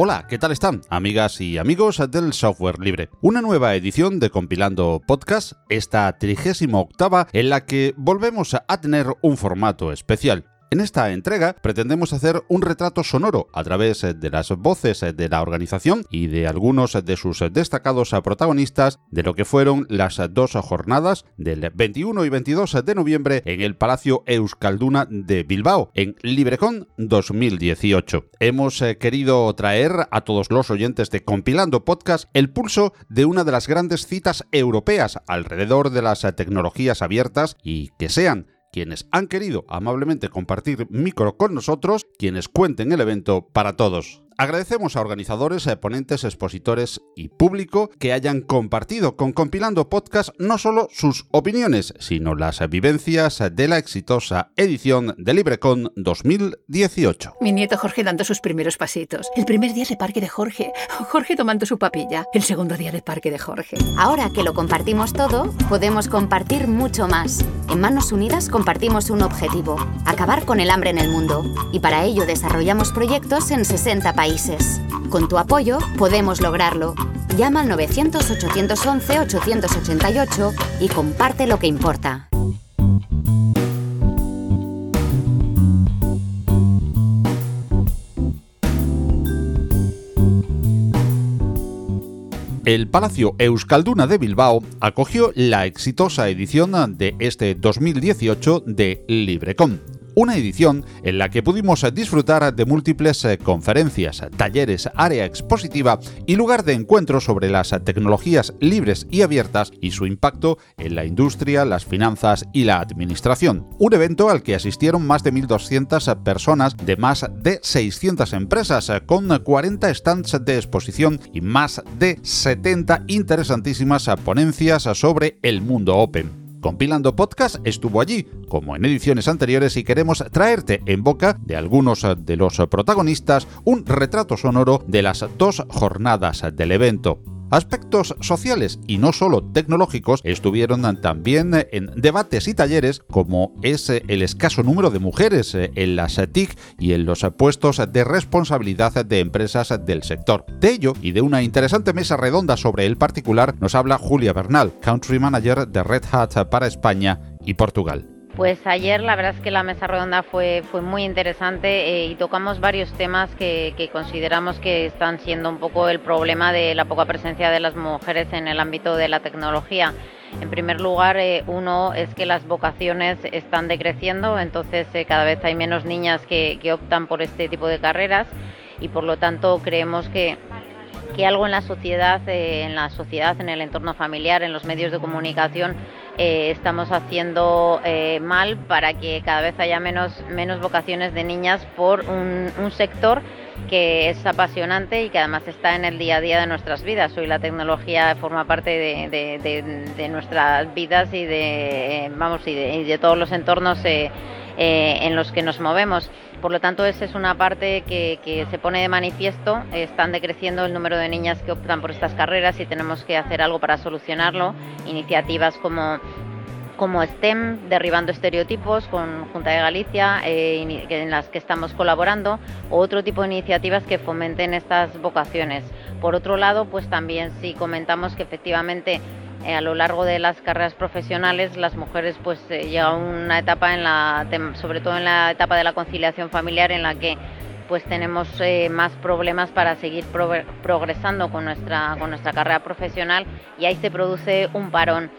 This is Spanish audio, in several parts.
Hola, ¿qué tal están, amigas y amigos del software libre? Una nueva edición de Compilando Podcast, esta 38 octava, en la que volvemos a tener un formato especial. En esta entrega pretendemos hacer un retrato sonoro a través de las voces de la organización y de algunos de sus destacados protagonistas de lo que fueron las dos jornadas del 21 y 22 de noviembre en el Palacio Euskalduna de Bilbao, en LibreCon 2018. Hemos eh, querido traer a todos los oyentes de Compilando Podcast el pulso de una de las grandes citas europeas alrededor de las tecnologías abiertas y que sean quienes han querido amablemente compartir micro con nosotros, quienes cuenten el evento para todos. Agradecemos a organizadores, a ponentes, expositores y público que hayan compartido con Compilando Podcast no solo sus opiniones, sino las vivencias de la exitosa edición de LibreCon 2018. Mi nieto Jorge dando sus primeros pasitos. El primer día de parque de Jorge. Jorge tomando su papilla. El segundo día de parque de Jorge. Ahora que lo compartimos todo, podemos compartir mucho más. En Manos Unidas compartimos un objetivo, acabar con el hambre en el mundo. Y para ello desarrollamos proyectos en 60 países con tu apoyo podemos lograrlo. Llama al 900-811-888 y comparte lo que importa. El Palacio Euskalduna de Bilbao acogió la exitosa edición de este 2018 de LibreCon una edición en la que pudimos disfrutar de múltiples eh, conferencias, talleres, área expositiva y lugar de encuentro sobre las tecnologías libres y abiertas y su impacto en la industria, las finanzas y la administración. Un evento al que asistieron más de 1.200 personas de más de 600 empresas, con 40 stands de exposición y más de 70 interesantísimas ponencias sobre el mundo open. Compilando Podcast estuvo allí, como en ediciones anteriores, y queremos traerte en boca de algunos de los protagonistas un retrato sonoro de las dos jornadas del evento. Aspectos sociales y no solo tecnológicos estuvieron también en debates y talleres como es el escaso número de mujeres en las TIC y en los puestos de responsabilidad de empresas del sector. De ello y de una interesante mesa redonda sobre el particular nos habla Julia Bernal, Country Manager de Red Hat para España y Portugal. Pues ayer la verdad es que la mesa redonda fue, fue muy interesante eh, y tocamos varios temas que, consideramos que están siendo un poco el problema de la poca presencia de las mujeres en el ámbito de la tecnología. En primer lugar, eh, uno es que las vocaciones están decreciendo, entonces eh, cada vez hay menos niñas que, que optan por este tipo de carreras y por lo tanto creemos que que algo en la sociedad, en la sociedad, en el entorno familiar, en los medios de comunicación, eh, estamos haciendo eh, mal para que cada vez haya menos, menos vocaciones de niñas por un, sector que es apasionante y que además está en el día a día de nuestras vidas. Hoy la tecnología forma parte de, nuestras vidas y de, vamos, y de, todos los entornos eh, en los que nos movemos. Por lo tanto, esa es una parte que, que, se pone de manifiesto. Están decreciendo el número de niñas que optan por estas carreras y tenemos que hacer algo para solucionarlo. Iniciativas como como STEM, derribando estereotipos con Junta de Galicia, eh, en las que estamos colaborando, o otro tipo de iniciativas que fomenten estas vocaciones. Por otro lado, pues también si comentamos que efectivamente eh, a lo largo de las carreras profesionales las mujeres pues eh, llega una etapa en la sobre todo en la etapa de la conciliación familiar en la que pues tenemos eh, más problemas para seguir progresando con nuestra con nuestra carrera profesional y ahí se produce un parón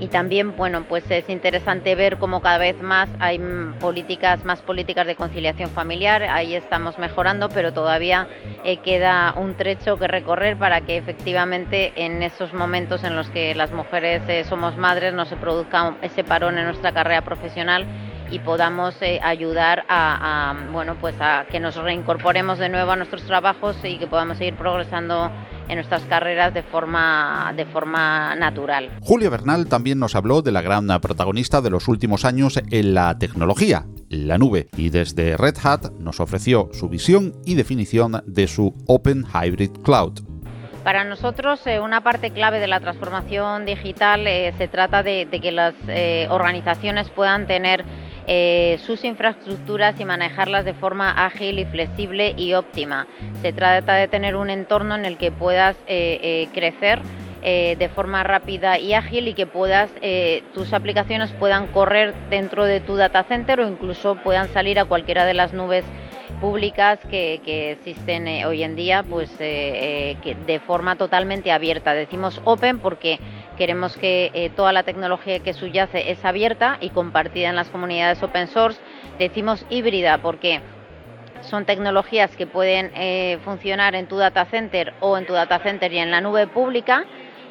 y también bueno pues es interesante ver cómo cada vez más hay políticas más políticas de conciliación familiar. Ahí estamos mejorando pero todavía eh, queda un trecho que recorrer para que efectivamente en esos momentos en los que las mujeres eh, somos madres no se produzca ese parón en nuestra carrera profesional y podamos eh, ayudar a, bueno pues a que nos reincorporemos de nuevo a nuestros trabajos y que podamos seguir progresando en nuestras carreras de forma, de forma natural. Julia Bernal también nos habló de la gran protagonista de los últimos años en la tecnología, la nube, y desde Red Hat nos ofreció su visión y definición de su Open Hybrid Cloud. Para nosotros, eh, una parte clave de la transformación digital eh, se trata de, que las eh, organizaciones puedan tener sus infraestructuras y manejarlas de forma ágil y flexible y óptima. Se trata de tener un entorno en el que puedas crecer de forma rápida y ágil y que puedas tus aplicaciones puedan correr dentro de tu data center o incluso puedan salir a cualquiera de las nubes públicas que, existen eh, hoy en día pues eh, eh, de forma totalmente abierta. Decimos open porque queremos que toda la tecnología que subyace es abierta y compartida en las comunidades open source. Decimos híbrida porque son tecnologías que pueden funcionar en tu data center o en tu data center y en la nube pública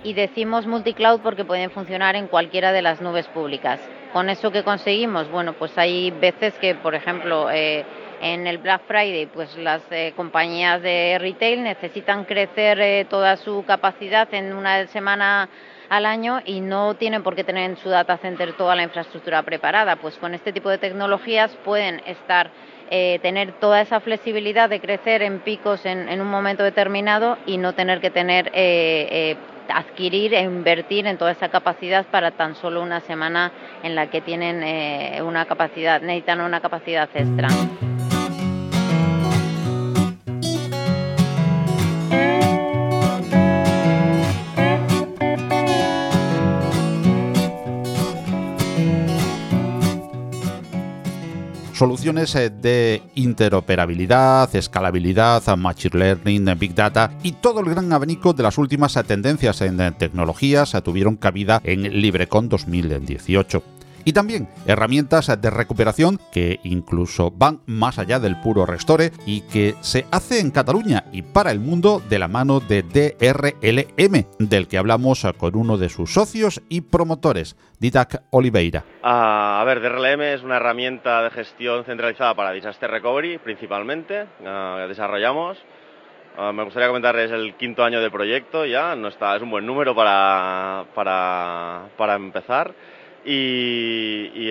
y decimos multicloud porque pueden funcionar en cualquiera de las nubes públicas. Con eso que conseguimos, bueno, pues hay veces que, por ejemplo, en el Black Friday, pues las eh, compañías de retail necesitan crecer eh, toda su capacidad en una semana al año y no tienen por qué tener en su data center toda la infraestructura preparada. Pues con este tipo de tecnologías pueden estar eh, tener toda esa flexibilidad de crecer en picos en, en un momento determinado y no tener que tener adquirir e invertir en toda esa capacidad para tan solo una semana en la que tienen una capacidad necesitan una capacidad extra. Soluciones eh, de interoperabilidad, escalabilidad, machine learning, big data y todo el gran abanico de las últimas tendencias en tecnologías tuvieron cabida en LibreCon 2018 y también herramientas de recuperación que incluso van más allá del puro restore y que se hace en Cataluña y para el mundo de la mano de DRLM, del que hablamos con uno de sus socios y promotores, Didac Oliveira. a ver, DRLM es una herramienta de gestión centralizada para Disaster Recovery principalmente, uh, desarrollamos. me gustaría comentarles el quinto año de proyecto ya, no está, es un buen número para, para, para empezar. Y, y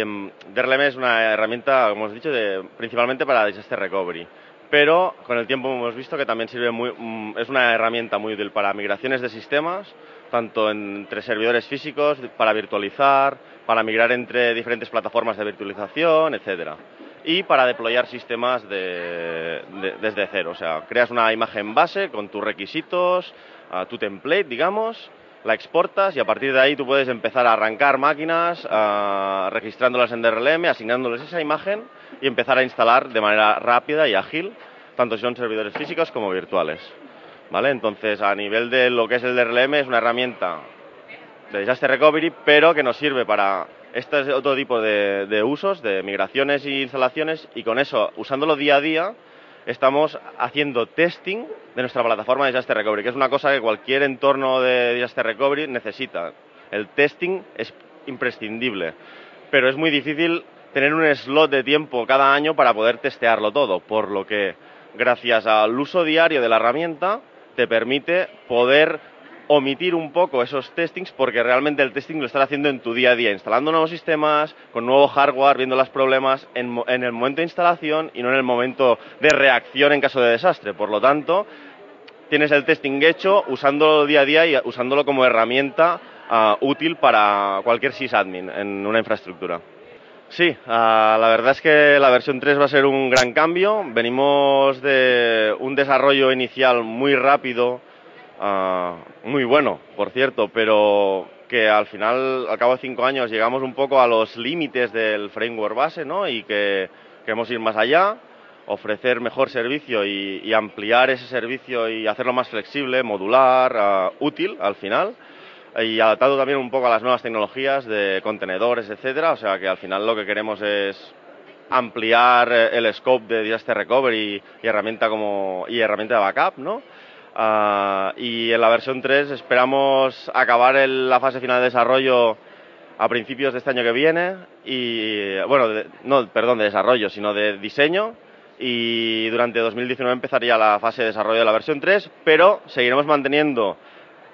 DRLM es una herramienta, como hemos dicho, de, principalmente para disaster recovery. Pero con el tiempo hemos visto que también sirve muy, mm, es una herramienta muy útil para migraciones de sistemas, tanto entre servidores físicos, para virtualizar, para migrar entre diferentes plataformas de virtualización, etcétera y para deployar sistemas de, desde cero. O sea, creas una imagen base con tus requisitos, tu template, digamos, la exportas y a partir de ahí tú puedes empezar a arrancar máquinas, registrándolas en DRLM, asignándoles esa imagen y empezar a instalar de manera rápida y ágil, tanto si son servidores físicos como virtuales. ¿Vale? Entonces, a nivel de lo que es el DRLM, es una herramienta de disaster recovery, pero que nos sirve para este otro tipo de, de usos, de migraciones e instalaciones, y con eso, usándolo día a día, estamos haciendo testing de nuestra plataforma de Disaster Recovery, que es una cosa que cualquier entorno de Disaster Recovery necesita. El testing es imprescindible, pero es muy difícil tener un slot de tiempo cada año para poder testearlo todo, por lo que gracias al uso diario de la herramienta te permite poder omitir un poco esos testings porque realmente el testing lo estás haciendo en tu día a día, instalando nuevos sistemas, con nuevo hardware, viendo los problemas en, el momento de instalación y no en el momento de reacción en caso de desastre. Por lo tanto, tienes el testing hecho usándolo día a día y usándolo como herramienta ah, útil para cualquier sysadmin en una infraestructura. Sí, ah, la verdad es que la versión 3 va a ser un gran cambio. Venimos de un desarrollo inicial muy rápido, Ah, muy bueno, por cierto, pero que al final, al cabo de cinco años, llegamos un poco a los límites del framework base, ¿no? Y que queremos ir más allá, ofrecer mejor servicio y, ampliar ese servicio y hacerlo más flexible, modular, ah, útil al final y adaptado también un poco a las nuevas tecnologías de contenedores, etcétera. O sea que al final lo que queremos es ampliar el scope de disaster recovery y herramienta como y herramienta de backup, ¿no? Ah, y en la versión 3 esperamos acabar la fase final de desarrollo a principios de este año que viene y bueno, no, perdón, de desarrollo, sino de diseño. Y durante 2019 empezaría la fase de desarrollo de la versión 3, pero seguiremos manteniendo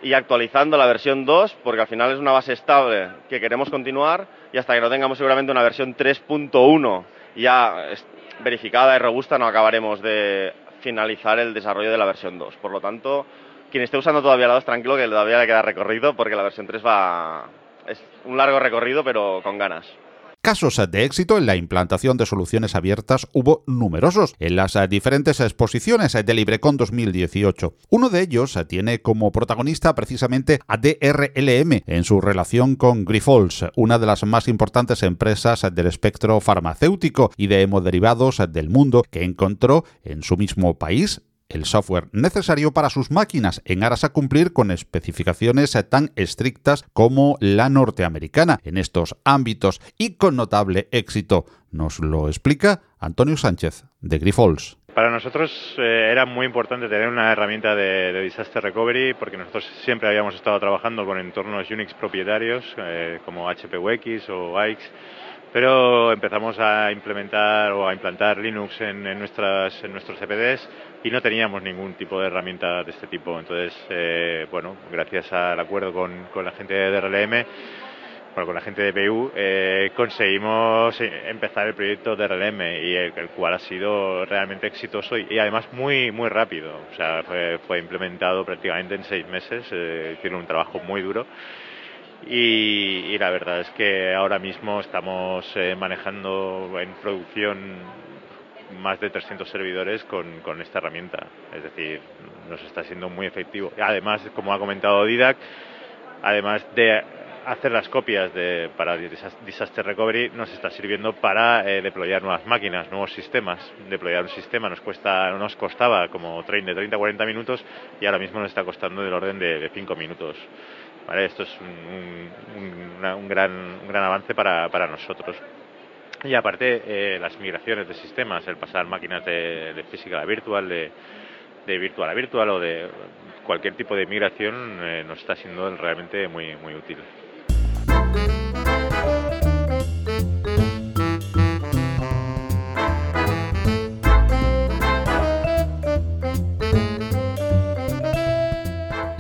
y actualizando la versión 2 porque al final es una base estable que queremos continuar y hasta que no tengamos seguramente una versión 3.1 ya verificada y robusta no acabaremos de finalizar el desarrollo de la versión 2. Por lo tanto, quien esté usando todavía la 2, tranquilo que todavía le queda recorrido porque la versión 3 va... es un largo recorrido pero con ganas. Casos de éxito en la implantación de soluciones abiertas hubo numerosos en las diferentes exposiciones de LibreCon 2018. Uno de ellos tiene como protagonista precisamente a DRLM en su relación con Grifols, una de las más importantes empresas del espectro farmacéutico y de hemoderivados del mundo que encontró en su mismo país el software necesario para sus máquinas en aras a cumplir con especificaciones tan estrictas como la norteamericana en estos ámbitos y con notable éxito. Nos lo explica Antonio Sánchez de Grifols. Para nosotros eh, era muy importante tener una herramienta de, disaster recovery porque nosotros siempre habíamos estado trabajando con entornos Unix propietarios eh, como HPUX o AIX pero empezamos a implementar o a implantar Linux en, nuestras, en nuestros CPDs y no teníamos ningún tipo de herramienta de este tipo. Entonces, eh, bueno, gracias al acuerdo con, con, la gente de DRLM, bueno, con la gente de BU, eh, conseguimos empezar el proyecto de DRLM y el, cual ha sido realmente exitoso y, además muy muy rápido. O sea, fue, fue implementado prácticamente en seis meses, eh, hicieron un trabajo muy duro y, la verdad es que ahora mismo estamos eh, manejando en producción más de 300 servidores con, con, esta herramienta. Es decir, nos está siendo muy efectivo. Además, como ha comentado Didac, además de hacer las copias de, para Disaster Recovery, nos está sirviendo para eh, deployar nuevas máquinas, nuevos sistemas. Deployar un sistema nos cuesta, nos costaba como 30, de 30 a 40 minutos y ahora mismo nos está costando del orden de, de 5 minutos. Esto es un, gran, gran avance para, nosotros. Y aparte, eh, las migraciones de sistemas, el pasar máquinas de, física a virtual, de, virtual a virtual o de cualquier tipo de migración, eh, nos está siendo realmente muy, muy útil.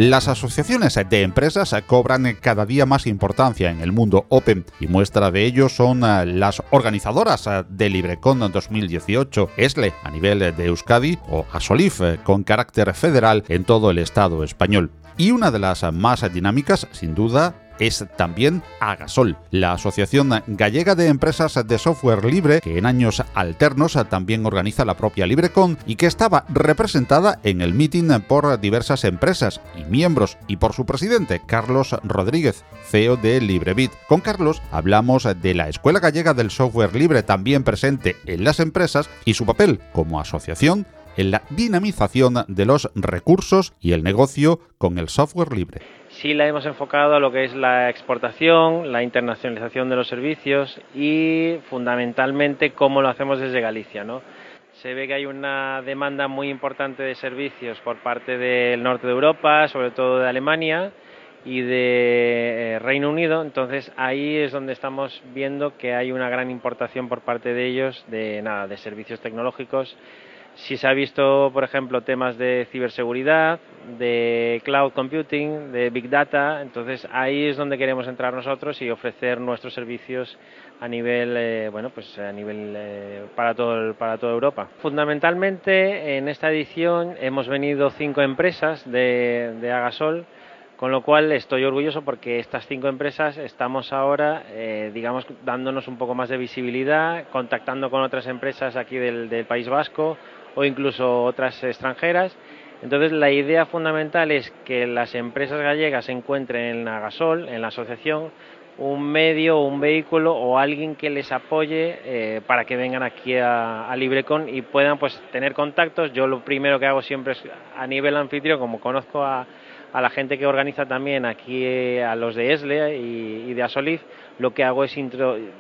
Las asociaciones de empresas cobran cada día más importancia en el mundo Open y muestra de ello son eh, las organizadoras eh, de LibreCon 2018, ESLE a nivel de Euskadi o ASOLIF eh, con carácter federal en todo el Estado español. Y una de las más dinámicas, sin duda, es también Agasol, la Asociación Gallega de Empresas de Software Libre, que en años alternos también organiza la propia LibreCon y que estaba representada en el meeting por diversas empresas y miembros y por su presidente, Carlos Rodríguez, CEO de LibreBit. Con Carlos hablamos de la Escuela Gallega del Software Libre también presente en las empresas y su papel como asociación en la dinamización de los recursos y el negocio con el software libre sí la hemos enfocado a lo que es la exportación, la internacionalización de los servicios y fundamentalmente cómo lo hacemos desde Galicia, ¿no? Se ve que hay una demanda muy importante de servicios por parte del norte de Europa, sobre todo de Alemania y de eh, Reino Unido, entonces ahí es donde estamos viendo que hay una gran importación por parte de ellos de nada, de servicios tecnológicos si se ha visto, por ejemplo, temas de ciberseguridad, de cloud computing, de big data, entonces ahí es donde queremos entrar nosotros y ofrecer nuestros servicios a nivel, eh, bueno, pues a nivel eh, para todo para toda Europa. Fundamentalmente en esta edición hemos venido cinco empresas de, de Agasol con lo cual estoy orgulloso porque estas cinco empresas estamos ahora, eh, digamos, dándonos un poco más de visibilidad, contactando con otras empresas aquí del, del País Vasco o incluso otras extranjeras. Entonces, la idea fundamental es que las empresas gallegas encuentren en Agasol, en la asociación, un medio, un vehículo o alguien que les apoye eh, para que vengan aquí a, a, Librecon y puedan pues tener contactos. Yo lo primero que hago siempre es a nivel anfitrión, como conozco a, a la gente que organiza también aquí, eh, a los de ESLE y, de Asolif, lo que hago es,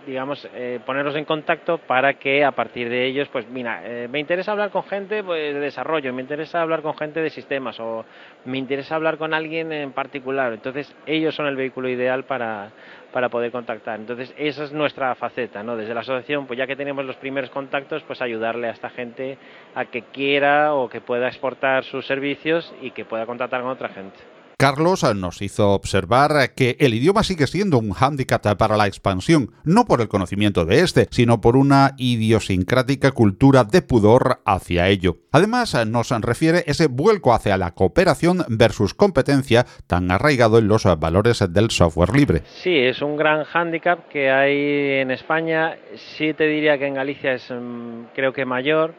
digamos, eh, ponerlos en contacto para que a partir de ellos, pues mira, eh, me interesa hablar con gente pues, de desarrollo, me interesa hablar con gente de sistemas o me interesa hablar con alguien en particular. Entonces, ellos son el vehículo ideal para, para poder contactar. Entonces, esa es nuestra faceta, ¿no? Desde la asociación, pues ya que tenemos los primeros contactos, pues ayudarle a esta gente a que quiera o que pueda exportar sus servicios y que pueda contactar con otra gente. Carlos nos hizo observar que el idioma sigue siendo un hándicap para la expansión, no por el conocimiento de este, sino por una idiosincrática cultura de pudor hacia ello. Además, nos refiere ese vuelco hacia la cooperación versus competencia tan arraigado en los valores del software libre. Sí, es un gran hándicap que hay en España. Sí te diría que en Galicia es mm, creo que mayor.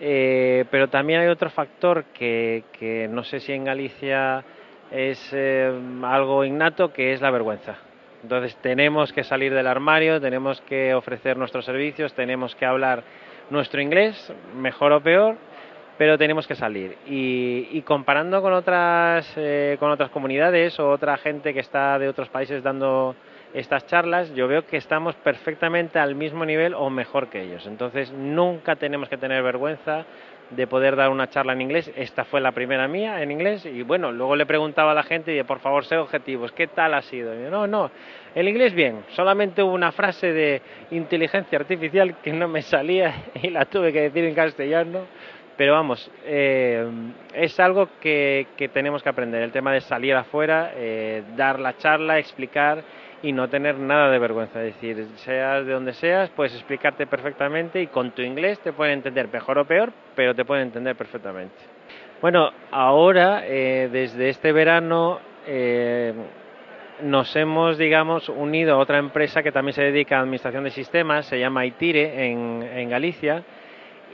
Eh, pero también hay otro factor que, que no sé si en Galicia es eh, algo innato que es la vergüenza. Entonces tenemos que salir del armario, tenemos que ofrecer nuestros servicios, tenemos que hablar nuestro inglés, mejor o peor, pero tenemos que salir. Y, comparando con otras, eh, con otras comunidades o otra gente que está de otros países dando estas charlas, yo veo que estamos perfectamente al mismo nivel o mejor que ellos. Entonces nunca tenemos que tener vergüenza de poder dar una charla en inglés. Esta fue la primera mía en inglés y bueno, luego le preguntaba a la gente y por favor, sé objetivos, ¿qué tal ha sido? no, no, el inglés bien, solamente hubo una frase de inteligencia artificial que no me salía y la tuve que decir en castellano. Pero vamos, eh, es algo que, que, tenemos que aprender, el tema de salir afuera, eh, dar la charla, explicar y no tener nada de vergüenza. Es decir, seas de donde seas, puedes explicarte perfectamente y con tu inglés te pueden entender mejor o peor, pero te pueden entender perfectamente. Bueno, ahora, eh, desde este verano, eh, nos hemos, digamos, unido a otra empresa que también se dedica a administración de sistemas, se llama Itire, en, Galicia.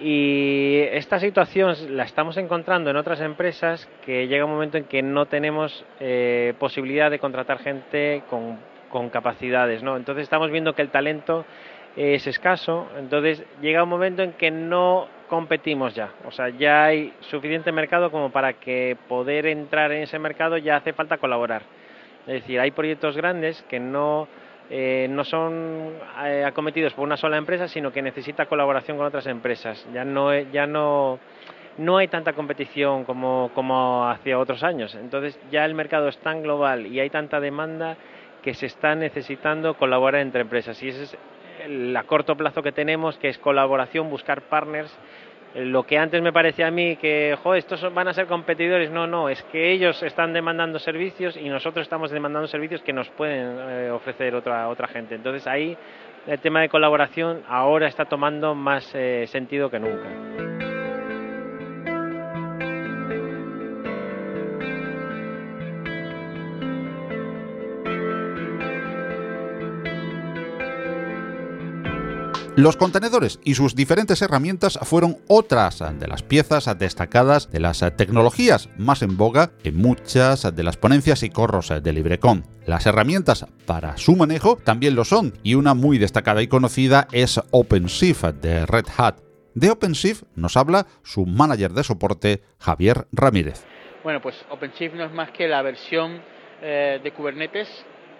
Y esta situación la estamos encontrando en otras empresas que llega un momento en que no tenemos eh, posibilidad de contratar gente con con capacidades, ¿no? Entonces estamos viendo que el talento es escaso, entonces llega un momento en que no competimos ya, o sea, ya hay suficiente mercado como para que poder entrar en ese mercado ya hace falta colaborar. Es decir, hay proyectos grandes que no, eh, no son eh, acometidos por una sola empresa, sino que necesita colaboración con otras empresas. Ya no, ya no, no hay tanta competición como, como hacia otros años. Entonces ya el mercado es tan global y hay tanta demanda que se está necesitando colaborar entre empresas y ese es el a corto plazo que tenemos, que es colaboración, buscar partners. Lo que antes me parecía a mí que, estos van a ser competidores, no, no, es que ellos están demandando servicios y nosotros estamos demandando servicios que nos pueden eh, ofrecer otra, otra gente. Entonces ahí el tema de colaboración ahora está tomando más eh, sentido que nunca. Los contenedores y sus diferentes herramientas fueron otras de las piezas destacadas de las tecnologías más en boga en muchas de las ponencias y corros de LibreCon. Las herramientas para su manejo también lo son, y una muy destacada y conocida es OpenShift de Red Hat. De OpenShift nos habla su manager de soporte, Javier Ramírez. Bueno, pues OpenShift no es más que la versión eh, de Kubernetes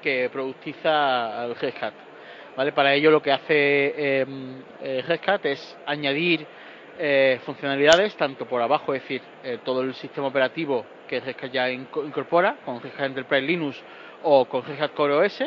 que productiza el Red Hat. Para ello lo que hace em, eh, es añadir eh, funcionalidades tanto por abajo, es decir, eh, todo el sistema operativo que Red ya incorpora con Red Enterprise Linux o con Red Core OS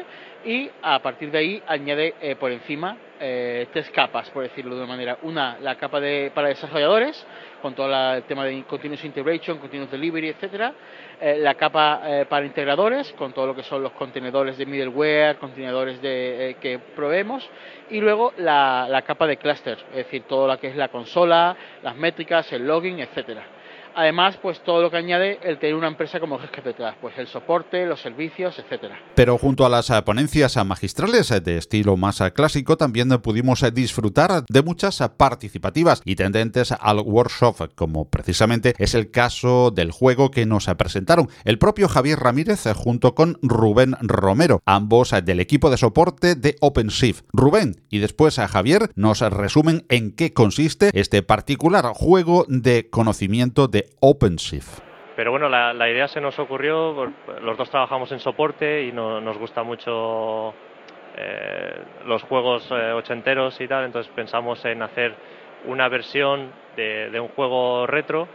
y a partir de ahí añade eh, por encima tres capas, por decirlo de una manera. Una, la capa de, para desarrolladores, con todo el tema de Continuous Integration, Continuous Delivery, etcétera. Eh, la capa eh, para integradores, con todo lo que son los contenedores de middleware, contenedores de, eh, que proveemos. Y luego la, la capa de cluster, es decir, todo lo que es la consola, las métricas, el logging, etcétera. Además, pues todo lo que añade el tener una empresa como Rescate detrás, pues el soporte, los servicios, etcétera. Pero junto a las eh, ponencias eh, magistrales eh, de estilo más clásico, también pudimos disfrutar de muchas participativas y tendentes al workshop, como precisamente es el caso del juego que nos presentaron el propio Javier Ramírez junto con Rubén Romero, ambos del equipo de soporte de OpenShift. Rubén y después a Javier nos resumen en qué consiste este particular juego de conocimiento de OpenShift. Pero bueno, la, idea se nos ocurrió, los dos trabajamos en soporte y nos gusta mucho eh, los juegos eh, ochenteros y tal, entonces pensamos en hacer una versión de, un juego retro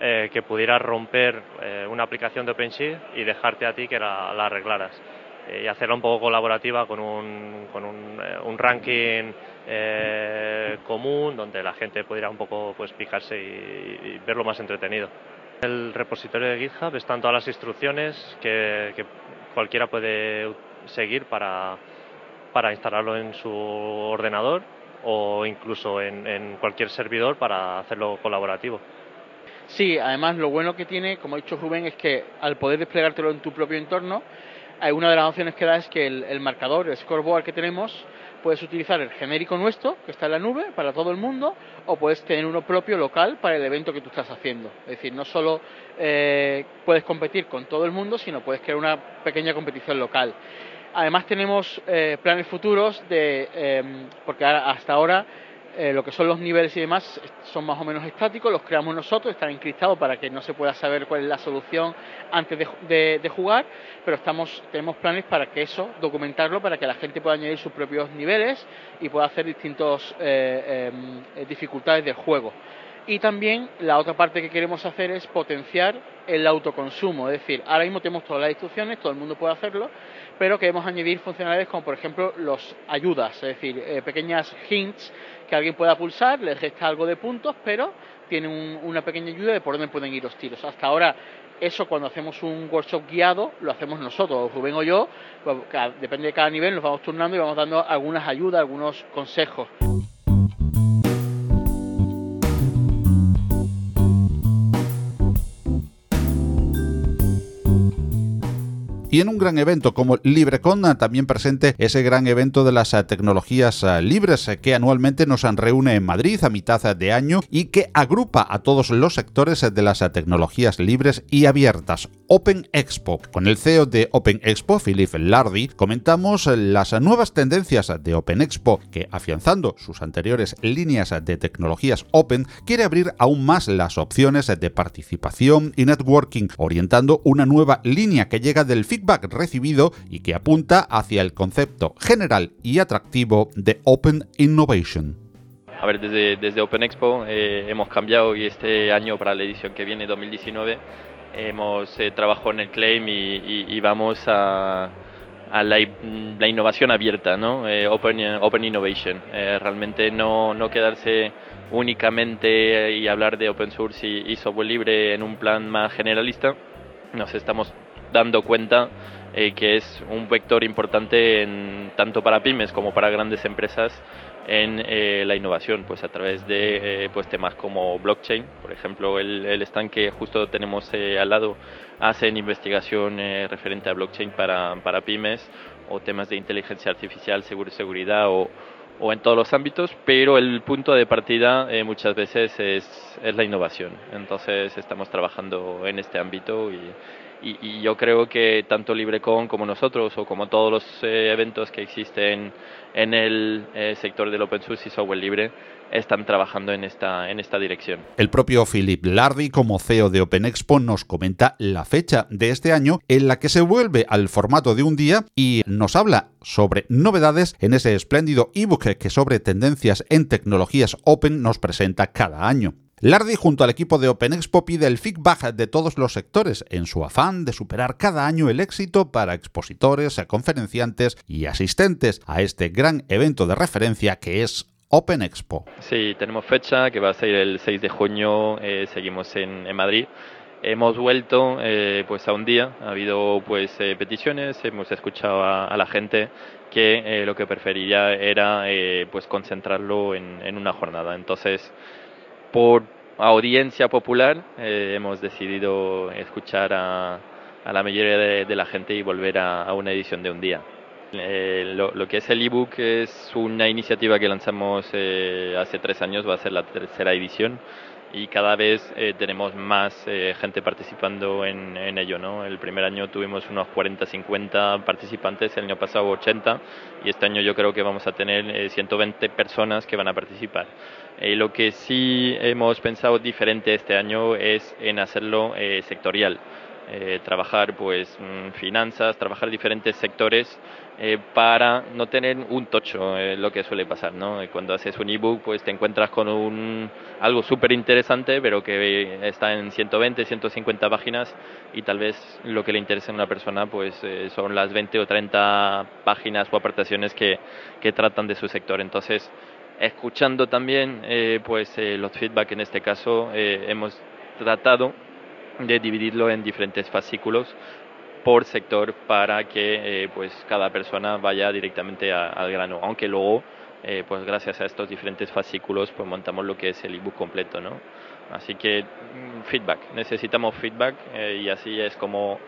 eh, que pudiera romper una aplicación de OpenShift y dejarte a ti que la, arreglaras. y hacerla un poco colaborativa con un, con un, ranking común donde la gente pudiera un poco pues picarse y verlo más entretenido. El repositorio de GitHub están todas las instrucciones que, cualquiera puede seguir para, para instalarlo en su ordenador o incluso en, cualquier servidor para hacerlo colaborativo. Sí, además lo bueno que tiene, como ha dicho Rubén, es que al poder desplegártelo en tu propio entorno, hay una de las opciones que da es que el, el marcador, el scoreboard que tenemos, puedes utilizar el genérico nuestro, que está en la nube, para todo el mundo, o puedes tener uno propio local para el evento que tú estás haciendo. Es decir, no solo eh, puedes competir con todo el mundo, sino puedes crear una pequeña competición local. Además tenemos eh, planes futuros de, eh, porque hasta ahora eh, lo que son los niveles y demás son más o menos estáticos, los creamos nosotros, están encriptados para que no se pueda saber cuál es la solución antes de, jugar, pero estamos, tenemos planes para que eso, documentarlo, para que la gente pueda añadir sus propios niveles y pueda hacer distintas eh, em, dificultades del juego. Y también la otra parte que queremos hacer es potenciar el autoconsumo, es decir, ahora mismo tenemos todas las instrucciones, todo el mundo puede hacerlo, pero queremos añadir funcionalidades como por ejemplo los ayudas, es decir, eh, pequeñas hints que alguien pueda pulsar, le resta algo de puntos, pero tiene una pequeña ayuda de por dónde pueden ir los tiros. Hasta ahora, eso cuando hacemos un workshop guiado, lo hacemos nosotros, Rubén o yo, pues, depende de cada nivel, nos vamos turnando y vamos dando algunas ayudas, algunos consejos. En un gran evento como LibreCon también presente ese gran evento de las eh, tecnologías eh, libres que anualmente nos reúne en Madrid a mitad de año y que agrupa a todos los sectores de las tecnologías libres y abiertas. Open Expo. Con el CEO de Open Expo, Philip Lardy, comentamos las nuevas tendencias de Open Expo que, afianzando sus anteriores líneas de tecnologías Open, quiere abrir aún más las opciones de participación y networking, orientando una nueva línea que llega del feedback recibido y que apunta hacia el concepto general y atractivo de Open Innovation. A ver, desde, desde Open Expo eh, hemos cambiado y este año para la edición que viene, 2019, hemos eh, trabajado en el claim y, vamos a, a la, innovación abierta, ¿no? Eh, open, open Innovation. realmente no, no quedarse únicamente y hablar de open source y, y software libre en un plan más generalista. Nos estamos dando cuenta eh, que es un vector importante tanto para pymes como para grandes empresas en eh, la innovación, pues a través de eh, pues temas como blockchain, por ejemplo, el, el stand que justo tenemos al lado hacen investigación referente a blockchain para, pymes o temas de inteligencia artificial, seguro seguridad o, o en todos los ámbitos, pero el punto de partida muchas veces es, es la innovación. Entonces estamos trabajando en este ámbito y, y, yo creo que tanto LibreCon como nosotros o como todos los eh, eventos que existen en el eh, sector del open source y software libre están trabajando en esta, dirección. El propio Philip Lardy, como CEO de Open Expo, nos comenta la fecha de este año en la que se vuelve al formato de un día y nos habla sobre novedades en ese espléndido ebook que sobre tendencias en tecnologías open nos presenta cada año. Lardy junto al equipo de Open Expo pide el feedback de todos los sectores en su afán de superar cada año el éxito para expositores, conferenciantes y asistentes a este gran evento de referencia que es Open Expo. Sí, tenemos fecha que va a ser el 6 de junio, eh, seguimos en, Madrid. Hemos vuelto eh, pues a un día, ha habido pues eh, peticiones, hemos escuchado a, la gente que lo que preferiría era pues concentrarlo en, en una jornada. Entonces por audiencia popular eh, hemos decidido escuchar a, la mayoría de, la gente y volver a, una edición de un día. Eh, lo, que es el ebook es una iniciativa que lanzamos eh, hace tres años, va a ser la tercera edición y cada vez tenemos más gente participando en, ello. ¿no? El primer año tuvimos unos 40-50 participantes, el año pasado 80 y este año yo creo que vamos a tener 120 personas que van a participar. Eh, lo que sí hemos pensado diferente este año es en hacerlo eh, sectorial. Eh, trabajar pues mm, finanzas, trabajar diferentes sectores para no tener un tocho, lo que suele pasar, ¿no? Cuando haces un ebook pues te encuentras con un, algo súper interesante pero que está en 120, 150 páginas y tal vez lo que le interesa a una persona pues son las 20 o 30 páginas o aportaciones que, que tratan de su sector. Entonces escuchando también eh, pues eh, los feedback en este caso eh, hemos tratado de dividirlo en diferentes fascículos por sector para que eh, pues cada persona vaya directamente al grano, aunque luego eh, pues gracias a estos diferentes fascículos pues montamos lo que es el ebook completo, ¿no? Así que mm, feedback, necesitamos feedback eh, y así es como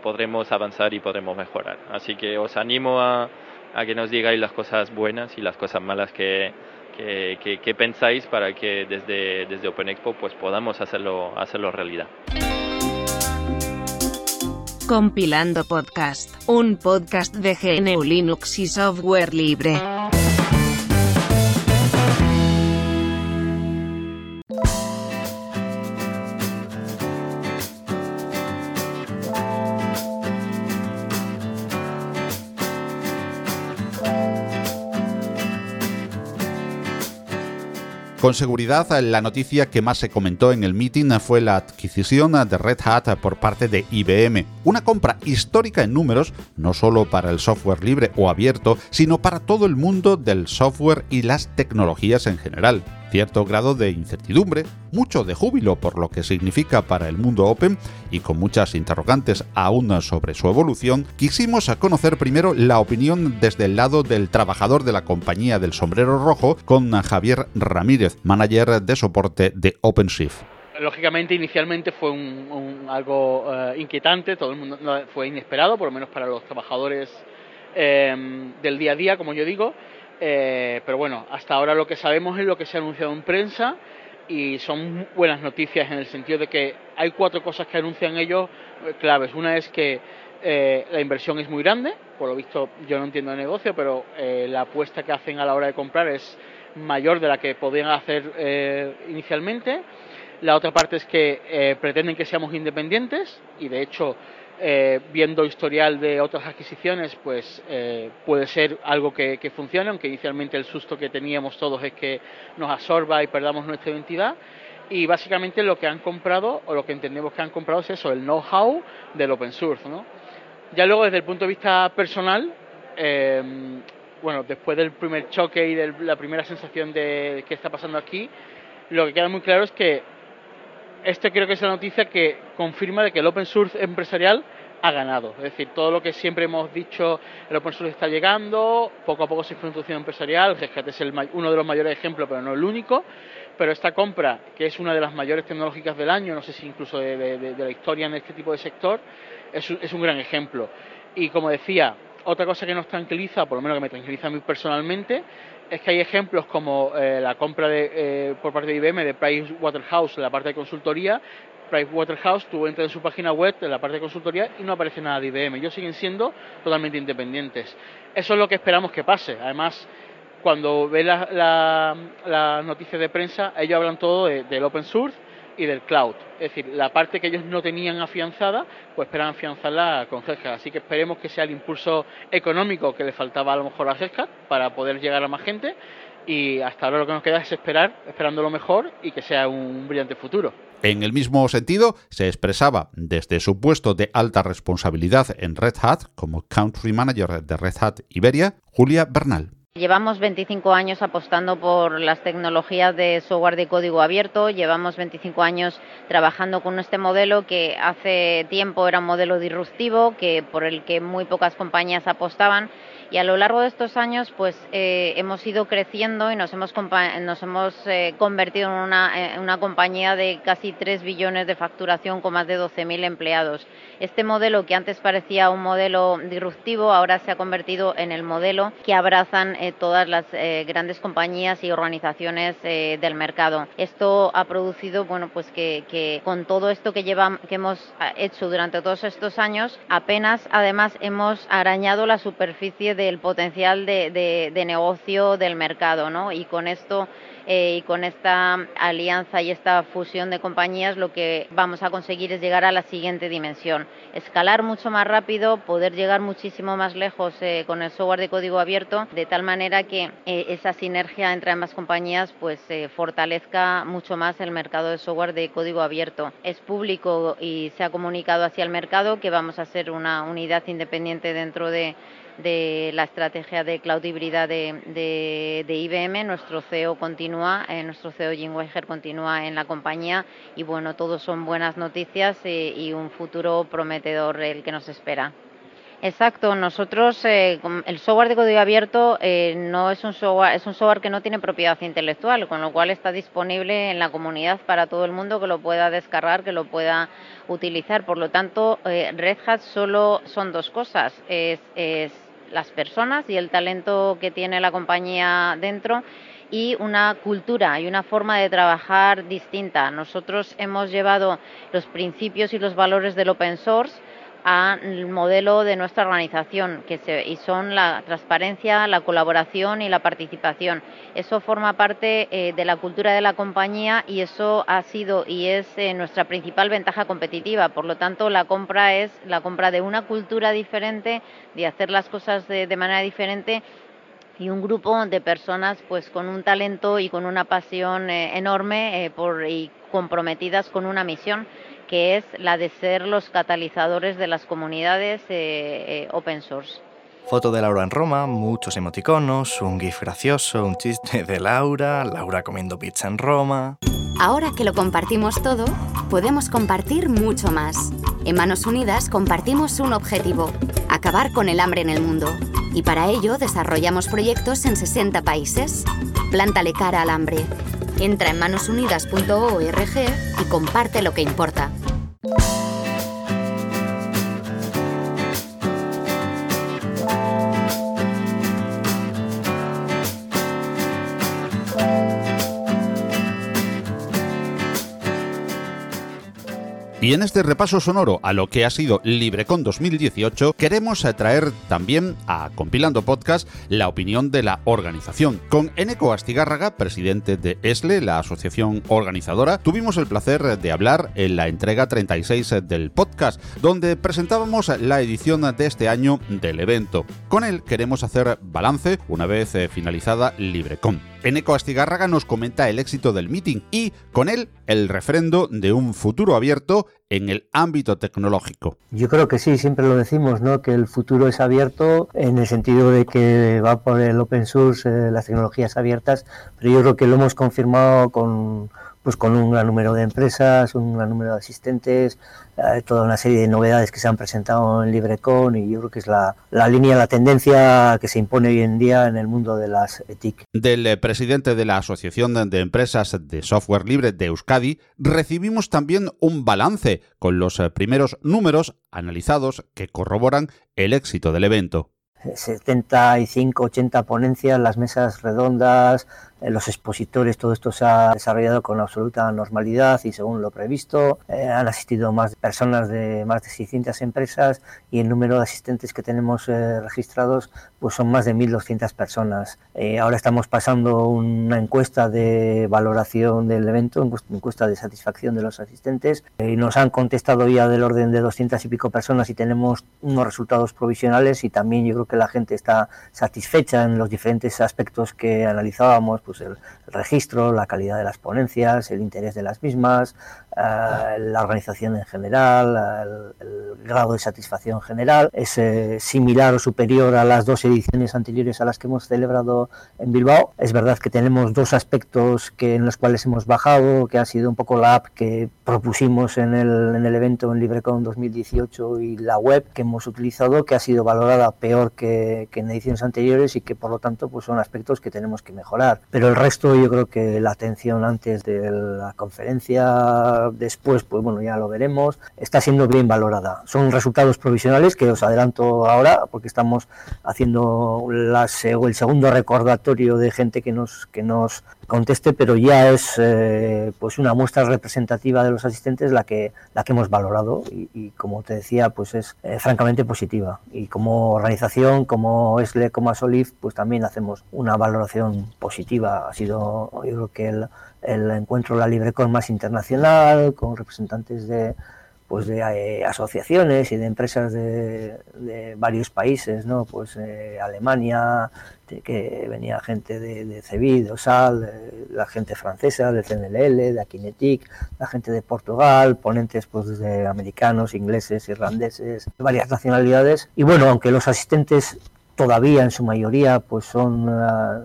podremos avanzar y podremos mejorar. Así que os animo a, a que nos digáis las cosas buenas y las cosas malas que, que, que, pensáis para que desde, desde Open Expo pues podamos hacerlo, hacerlo realidad. Compilando Podcast, un podcast de GNU Linux y software libre. Con seguridad, la noticia que más se comentó en el meeting fue la adquisición de Red Hat por parte de IBM, una compra histórica en números, no solo para el software libre o abierto, sino para todo el mundo del software y las tecnologías en general cierto grado de incertidumbre, mucho de júbilo por lo que significa para el mundo Open y con muchas interrogantes aún sobre su evolución, quisimos conocer primero la opinión desde el lado del trabajador de la compañía del sombrero rojo con Javier Ramírez, manager de soporte de OpenShift. Lógicamente inicialmente fue algo eh, inquietante, todo el mundo fue inesperado, por lo menos para los trabajadores eh, del día a día, como yo digo, eh, pero bueno, hasta ahora lo que sabemos es lo que se ha anunciado en prensa y son buenas noticias en el sentido de que hay cuatro cosas que anuncian ellos eh, claves. Una es que eh, la inversión es muy grande, por lo visto yo no entiendo el negocio, pero la apuesta que hacen a la hora de comprar es mayor de la que podían hacer inicialmente. La otra parte es que pretenden que seamos independientes y de hecho eh, viendo historial de otras adquisiciones, pues eh, puede ser algo que, funcione, aunque inicialmente el susto que teníamos todos es que nos absorba y perdamos nuestra identidad. Y básicamente lo que han comprado, o lo que entendemos que han comprado es eso, el know-how del open source. ¿no? Ya luego, desde el punto de vista personal, eh, bueno, después del primer choque y de la primera sensación de qué está pasando aquí, lo que queda muy claro es que este creo que es la noticia que confirma de que el open source empresarial ha ganado. Es decir, todo lo que siempre hemos dicho, el open source está llegando, poco a poco se fue empresarial, Red es el, uno de los mayores ejemplos, pero no el único. Pero esta compra, que es una de las mayores tecnológicas del año, no sé si incluso de, la historia en este tipo de sector, es, es un gran ejemplo. Y como decía, otra cosa que nos tranquiliza, por lo menos que me tranquiliza a mí personalmente, es que hay ejemplos como eh, la compra de, eh, por parte de IBM de Pricewaterhouse en la parte de consultoría. Pricewaterhouse tú entras en su página web en la parte de consultoría y no aparece nada de IBM. Ellos siguen siendo totalmente independientes. Eso es lo que esperamos que pase. Además, cuando ve la, la, noticia de prensa, ellos hablan todo del open source y del cloud. Es decir, la parte que ellos no tenían afianzada, pues esperan afianzarla con Red Así que esperemos que sea el impulso económico que le faltaba a lo mejor a Red para poder llegar a más gente. Y hasta ahora lo que nos queda es esperar, esperando lo mejor y que sea un brillante futuro. En el mismo sentido, se expresaba desde su puesto de alta responsabilidad en Red Hat, como Country Manager de Red Hat Iberia, Julia Bernal. Llevamos 25 años apostando por las tecnologías de software de código abierto, llevamos 25 años trabajando con este modelo que hace tiempo era un modelo disruptivo, que por el que muy pocas compañías apostaban y a lo largo de estos años pues eh, hemos ido creciendo y nos hemos, nos hemos eh, convertido en una, una, compañía de casi 3 billones de facturación con más de 12.000 empleados. Este modelo que antes parecía un modelo disruptivo ahora se ha convertido en el modelo que abrazan eh, todas las grandes compañías y organizaciones del mercado. Esto ha producido bueno pues que, con todo esto que, lleva, que hemos hecho durante todos estos años apenas además hemos arañado la superficie de del potencial de, de, negocio del mercado, ¿no? Y con esto eh, y con esta alianza y esta fusión de compañías lo que vamos a conseguir es llegar a la siguiente dimensión, escalar mucho más rápido, poder llegar muchísimo más lejos eh, con el software de código abierto, de tal manera que eh, esa sinergia entre ambas compañías pues fortalezca mucho más el mercado de software de código abierto. Es público y se ha comunicado hacia el mercado que vamos a ser una unidad independiente dentro de de la estrategia de cloud híbrida de, de, IBM. Nuestro CEO continúa continúa, nuestro CEO Jim Weiger continúa en la compañía y bueno, todos son buenas noticias y un futuro prometedor el que nos espera. Exacto, nosotros eh, el software de código abierto eh, no es un software, es un software que no tiene propiedad intelectual, con lo cual está disponible en la comunidad para todo el mundo que lo pueda descargar, que lo pueda utilizar. Por lo tanto, eh, Red Hat solo son dos cosas: es, es las personas y el talento que tiene la compañía dentro y una cultura y una forma de trabajar distinta. Nosotros hemos llevado los principios y los valores del open source al modelo de nuestra organización, que se, y son la transparencia, la colaboración y la participación. Eso forma parte eh, de la cultura de la compañía y eso ha sido y es eh, nuestra principal ventaja competitiva. Por lo tanto, la compra es la compra de una cultura diferente, de hacer las cosas de, manera diferente y un grupo de personas pues con un talento y con una pasión eh, enorme por, y comprometidas con una misión que es la de ser los catalizadores de las comunidades eh, eh, open source. Foto de Laura en Roma, muchos emoticonos, un gif gracioso, un chiste de Laura, Laura comiendo pizza en Roma. Ahora que lo compartimos todo, podemos compartir mucho más. En Manos Unidas compartimos un objetivo, acabar con el hambre en el mundo. Y para ello desarrollamos proyectos en 60 países. Plántale cara al hambre. Entra en manosunidas.org y comparte lo que importa. you Y en este repaso sonoro a lo que ha sido LibreCon 2018, queremos traer también a Compilando Podcast la opinión de la organización. Con Eneco Astigárraga, presidente de ESLE, la asociación organizadora, tuvimos el placer de hablar en la entrega 36 del podcast, donde presentábamos la edición de este año del evento. Con él queremos hacer balance una vez eh, finalizada LibreCon. Eneco Astigárraga nos comenta el éxito del meeting y, con él, el refrendo de un futuro abierto en el ámbito tecnológico. Yo creo que sí, siempre lo decimos, ¿no? que el futuro es abierto en el sentido de que va por el open source, eh, las tecnologías abiertas, pero yo creo que lo hemos confirmado con pues con un gran número de empresas, un gran número de asistentes, eh, toda una serie de novedades que se han presentado en LibreCon y yo creo que es la, la, línea, la tendencia que se impone hoy en día en el mundo de las ETIC. Del eh, presidente de la Asociación de Empresas de Software Libre de Euskadi, recibimos también un balance con los eh, primeros números analizados que corroboran el éxito del evento. 75, 80 ponencias, las mesas redondas, los expositores, todo esto se ha desarrollado con absoluta normalidad y según lo previsto. Eh, han asistido más personas de más de 600 empresas y el número de asistentes que tenemos eh, registrados pues son más de 1.200 personas. ahora estamos pasando una encuesta de valoración del evento, encuesta de satisfacción de los asistentes y nos han contestado ya del orden de 200 y pico personas y tenemos unos resultados provisionales y también yo creo que la gente está satisfecha en los diferentes aspectos que analizábamos. Pues, pues, el, registro, la calidad de las ponencias, el interés de las mismas, eh, la organización en general, el, grado de satisfacción general es eh, similar o superior a las dos ediciones anteriores a las que hemos celebrado en Bilbao. Es verdad que tenemos dos aspectos que en los cuales hemos bajado, que ha sido un poco la app que propusimos en el, en el evento en LibreCon 2018 y la web que hemos utilizado, que ha sido valorada peor que, que en ediciones anteriores y que por lo tanto pues son aspectos que tenemos que mejorar. Pero el resto yo creo que la atención antes de la conferencia, después, pues bueno, ya lo veremos, está siendo bien valorada. Son resultados provisionales que os adelanto ahora porque estamos haciendo las, el segundo recordatorio de gente que nos, que nos conteste, pero ya es eh, pues una muestra representativa de los asistentes la que, la que hemos valorado y, como te decía, pues es eh, francamente positiva. Y como organización, como ESLE, como ASOLIF, pues también hacemos una valoración positiva. Ha sido, yo creo que el, el encuentro La LibreCon más internacional, con representantes de pues de eh, asociaciones y de empresas de, varios países, ¿no? Pues eh, Alemania, que venía gente de, de OSAL, la gente francesa, de CNLL, de Akinetic, la gente de Portugal, ponentes pues de americanos, ingleses, irlandeses, varias nacionalidades. Y bueno, aunque los asistentes todavía en su mayoría pues son ah,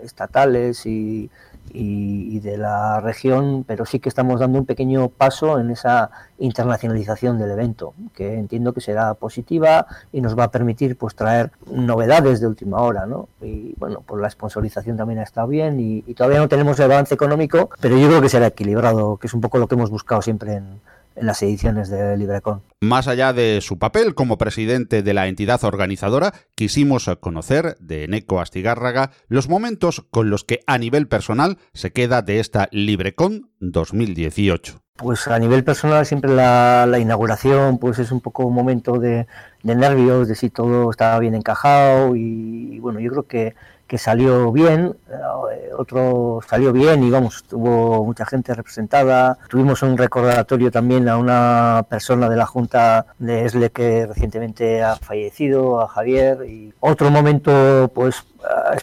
estatales y y, de la región, pero sí que estamos dando un pequeño paso en esa internacionalización del evento, que entiendo que será positiva y nos va a permitir pues traer novedades de última hora, ¿no? Y bueno, pues la sponsorización también ha estado bien y, y todavía no tenemos el balance económico, pero yo creo que será equilibrado, que es un poco lo que hemos buscado siempre en, en las ediciones de LibreCon. Más allá de su papel como presidente de la entidad organizadora, quisimos conocer de Eneco Astigárraga los momentos con los que a nivel personal se queda de esta LibreCon 2018. Pues a nivel personal siempre la, inauguración pues es un poco un momento de, nervios, de si todo estaba bien encajado y bueno, yo creo que que salió bien, eh, otro salió bien y vamos, tuvo mucha gente representada. Tuvimos un recordatorio también a una persona de la Junta de ESLE que recientemente ha fallecido, a Javier. Y otro momento, pues,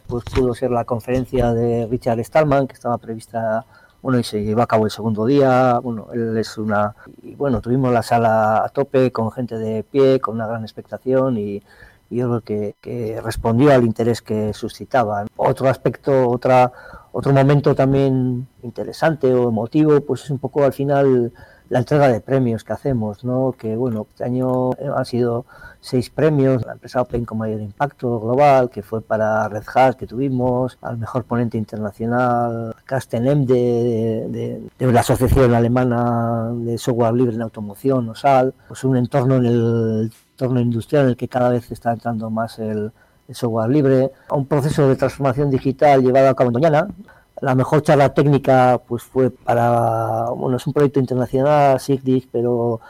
pues pudo ser la conferencia de Richard Stallman, que estaba prevista bueno, y se llevó a cabo el segundo día, bueno, él es una... Y bueno, tuvimos la sala a tope con gente de pie, con una gran expectación y yo creo que, respondió al interés que suscitaba. Otro aspecto, otra, otro momento también interesante o emotivo, pues es un poco al final la entrega de premios que hacemos, ¿no? Que bueno, este año han sido seis premios, la empresa Open con mayor impacto global, que fue para Red Hat que tuvimos, al mejor ponente internacional, Castenem de, de, de, la Asociación Alemana de Software Libre en Automoción, OSAL, pues un entorno en el entorno industrial en el que cada vez está entrando más el, software libre, a un proceso de transformación digital llevado a cabo en Doñana. La mejor charla técnica pues fue para, bueno, es un proyecto internacional, SIGDIC, pero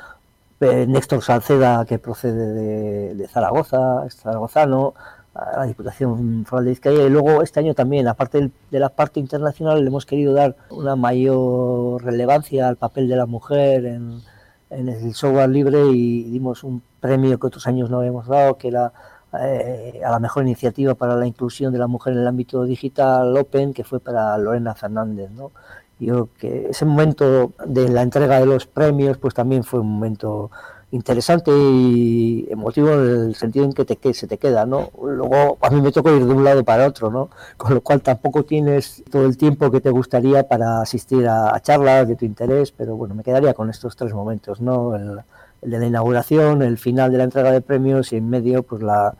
eh, Néstor Salceda, que procede de, de Zaragoza, es zaragozano, a la Diputación Foral de Vizcaya y luego este año también, aparte de la parte internacional, le hemos querido dar una mayor relevancia al papel de la mujer en, en el software libre y dimos un premio que otros años no habíamos dado, que era eh, a la mejor iniciativa para la inclusión de la mujer en el ámbito digital Open, que fue para Lorena Fernández. ¿no? Yo que ese momento de la entrega de los premios, pues también fue un momento interesante y emotivo en el sentido en que te, se te queda, ¿no? Luego a mí me tocó ir de un lado para otro, ¿no? Con lo cual tampoco tienes todo el tiempo que te gustaría para asistir a, charlas de tu interés, pero bueno, me quedaría con estos tres momentos, ¿no? El, el de la inauguración, el final de la entrega de premios y en medio, pues la,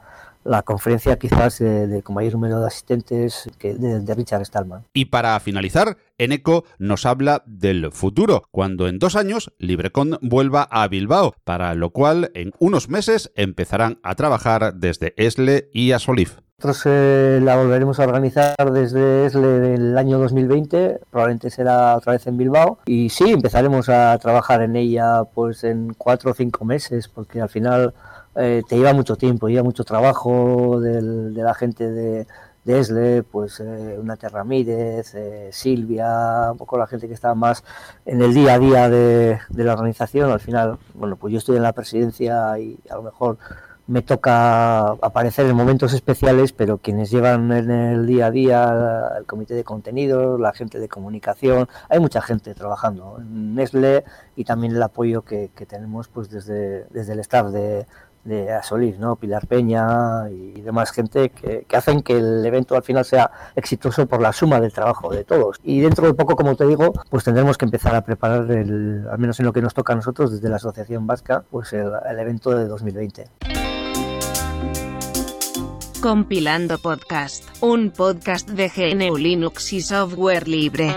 la conferencia quizás de, con mayor número de asistentes que de, Richard Stallman. Y para finalizar, Eneco nos habla del futuro, cuando en dos años LibreCon vuelva a Bilbao, para lo cual en unos meses empezarán a trabajar desde ESLE y Asolif. Nosotros eh, la volveremos a organizar desde ESLE el año 2020, probablemente será otra vez en Bilbao, y sí, empezaremos a trabajar en ella pues en cuatro o cinco meses, porque al final eh, te lleva mucho tiempo, lleva mucho trabajo de la gente de, de ESLE, pues eh, una Ramírez, eh, Silvia, un poco la gente que está más en el día a día de, la organización. Al final, bueno, pues yo estoy en la presidencia y a lo mejor me toca aparecer en momentos especiales, pero quienes llevan en el día a día el comité de contenidos, la gente de comunicación, hay mucha gente trabajando en Nestle y también el apoyo que, que tenemos pues desde, desde el staff de, de Asolís, ¿no? Pilar Peña y demás gente que, hacen que el evento al final sea exitoso por la suma del trabajo de todos. Y dentro de poco, como te digo, pues tendremos que empezar a preparar, el, al menos en lo que nos toca a nosotros desde la Asociación Vasca, pues el evento de 2020. Compilando Podcast, un podcast de GNU Linux y software libre.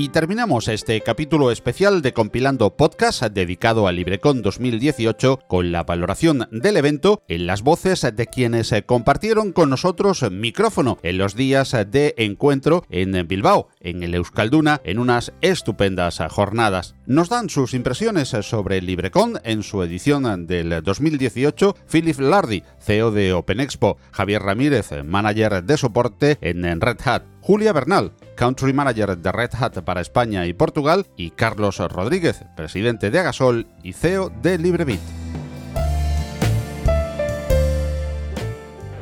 Y terminamos este capítulo especial de Compilando Podcast dedicado a LibreCon 2018 con la valoración del evento en las voces de quienes compartieron con nosotros micrófono en los días de encuentro en Bilbao, en el Euskalduna, en unas estupendas jornadas. Nos dan sus impresiones sobre LibreCon en su edición del 2018 Philip Lardy, CEO de OpenExpo, Javier Ramírez, manager de soporte en Red Hat, Julia Bernal, Country Manager de Red Hat para España y Portugal, y Carlos Rodríguez, presidente de Agasol y CEO de LibreBit.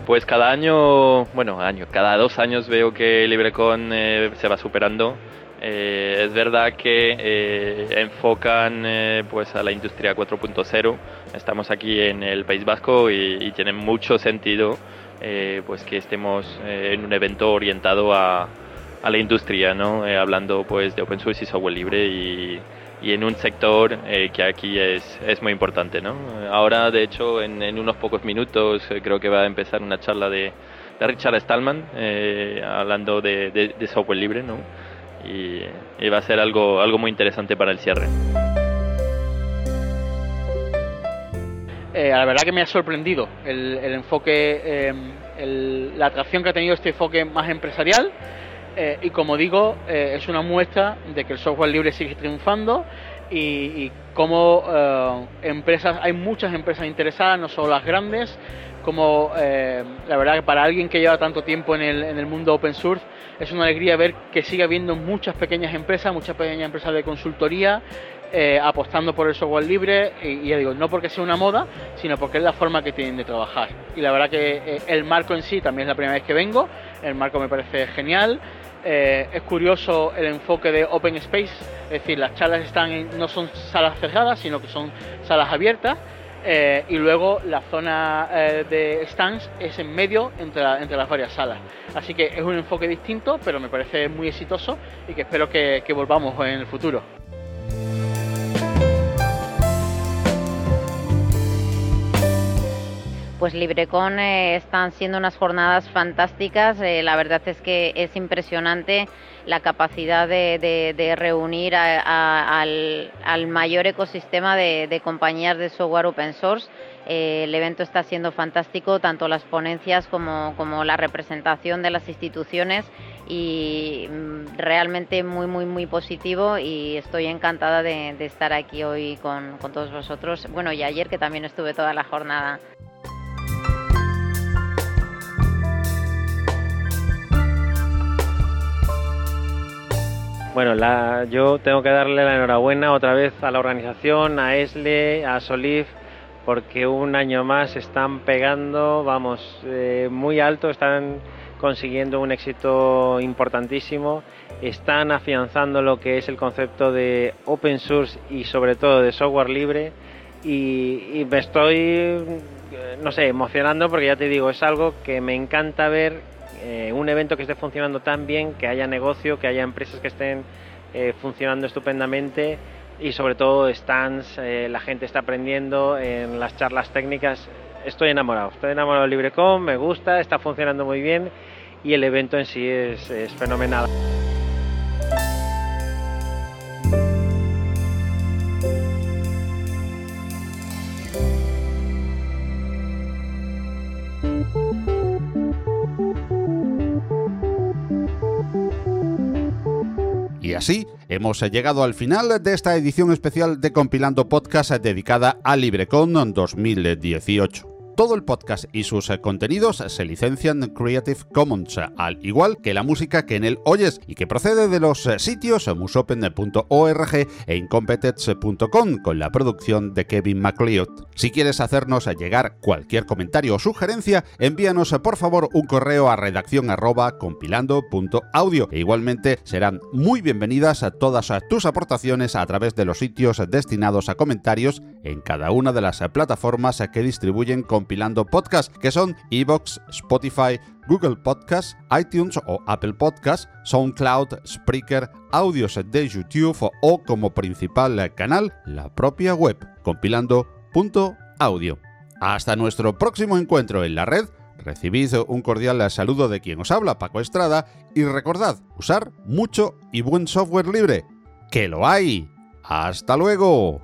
Pues cada año, bueno, año, cada dos años veo que LibreCon eh, se va superando. Eh, es verdad que eh, enfocan pues a la industria 4.0. Estamos aquí en el País Vasco y, tiene mucho sentido pues que estemos en un evento orientado a, a la industria, ¿no? hablando pues de open source y software libre y, y en un sector eh, que aquí es, es, muy importante. ¿no? Ahora, de hecho, en, en unos pocos minutos eh, creo que va a empezar una charla de, de Richard Stallman eh, hablando de, de, software libre ¿no? y, y, va a ser algo, algo muy interesante para el cierre. La verdad que me ha sorprendido el, enfoque, el, la atracción que ha tenido este enfoque más empresarial. Eh, y como digo, eh, es una muestra de que el software libre sigue triunfando y, y como eh, empresas, hay muchas empresas interesadas, no solo las grandes, como la verdad que para alguien que lleva tanto tiempo en el, en el mundo open source, es una alegría ver que sigue habiendo muchas pequeñas empresas, muchas pequeñas empresas de consultoría apostando por el software libre y, ya digo, no porque sea una moda, sino porque es la forma que tienen de trabajar. Y la verdad que el marco en sí también es la primera vez que vengo, el marco me parece genial, eh, es curioso el enfoque de Open Space, es decir, las charlas están no son salas cerradas, sino que son salas abiertas. Eh, y luego la zona eh, de stands es en medio entre, entre, las varias salas. Así que es un enfoque distinto, pero me parece muy exitoso y que espero que volvamos en el futuro. Pues LibreCon eh, están siendo unas jornadas fantásticas. Eh, la verdad es que es impresionante la capacidad de, reunir al, mayor ecosistema de, compañías de software open source. Eh, el evento está siendo fantástico, tanto las ponencias como, la representación de las instituciones y mm, realmente muy, muy, muy positivo y estoy encantada de, estar aquí hoy con, con todos vosotros. Bueno, y ayer que también estuve toda la jornada. Bueno, yo tengo que darle la enhorabuena otra vez a la organización, a ESLE, a Solif, porque un año más están pegando, vamos, eh, muy alto, están consiguiendo un éxito importantísimo, están afianzando lo que es el concepto de open source y sobre todo de software libre y, y me estoy, no sé, emocionando porque ya te digo, es algo que me encanta ver eh, un evento que esté funcionando tan bien, que haya negocio, que haya empresas que estén eh, funcionando estupendamente y sobre todo stands, eh, la gente está aprendiendo en las charlas técnicas. Estoy enamorado, estoy enamorado de LibreCom, me gusta, está funcionando muy bien y el evento en sí es, es fenomenal. Así hemos llegado al final de esta edición especial de Compilando Podcast dedicada a LibreCon 2018. Todo el podcast y sus eh, contenidos se licencian Creative Commons, al igual que la música que en él oyes y que procede de los eh, sitios musopen.org e incompetence.com con la producción de Kevin MacLeod. Si quieres hacernos llegar cualquier comentario o sugerencia, envíanos eh, por favor un correo a redacción arroba compilando.audio e igualmente serán muy bienvenidas a todas tus aportaciones a través de los sitios destinados a comentarios en cada una de las plataformas que distribuyen compilando podcast, que son Evox, Spotify, Google Podcast, iTunes o Apple Podcast, SoundCloud, Spreaker, audios de YouTube o como principal canal la propia web compilando.audio. Hasta nuestro próximo encuentro en la red. Recibid un cordial saludo de quien os habla, Paco Estrada, y recordad usar mucho y buen software libre. ¡Que lo hay! ¡Hasta luego!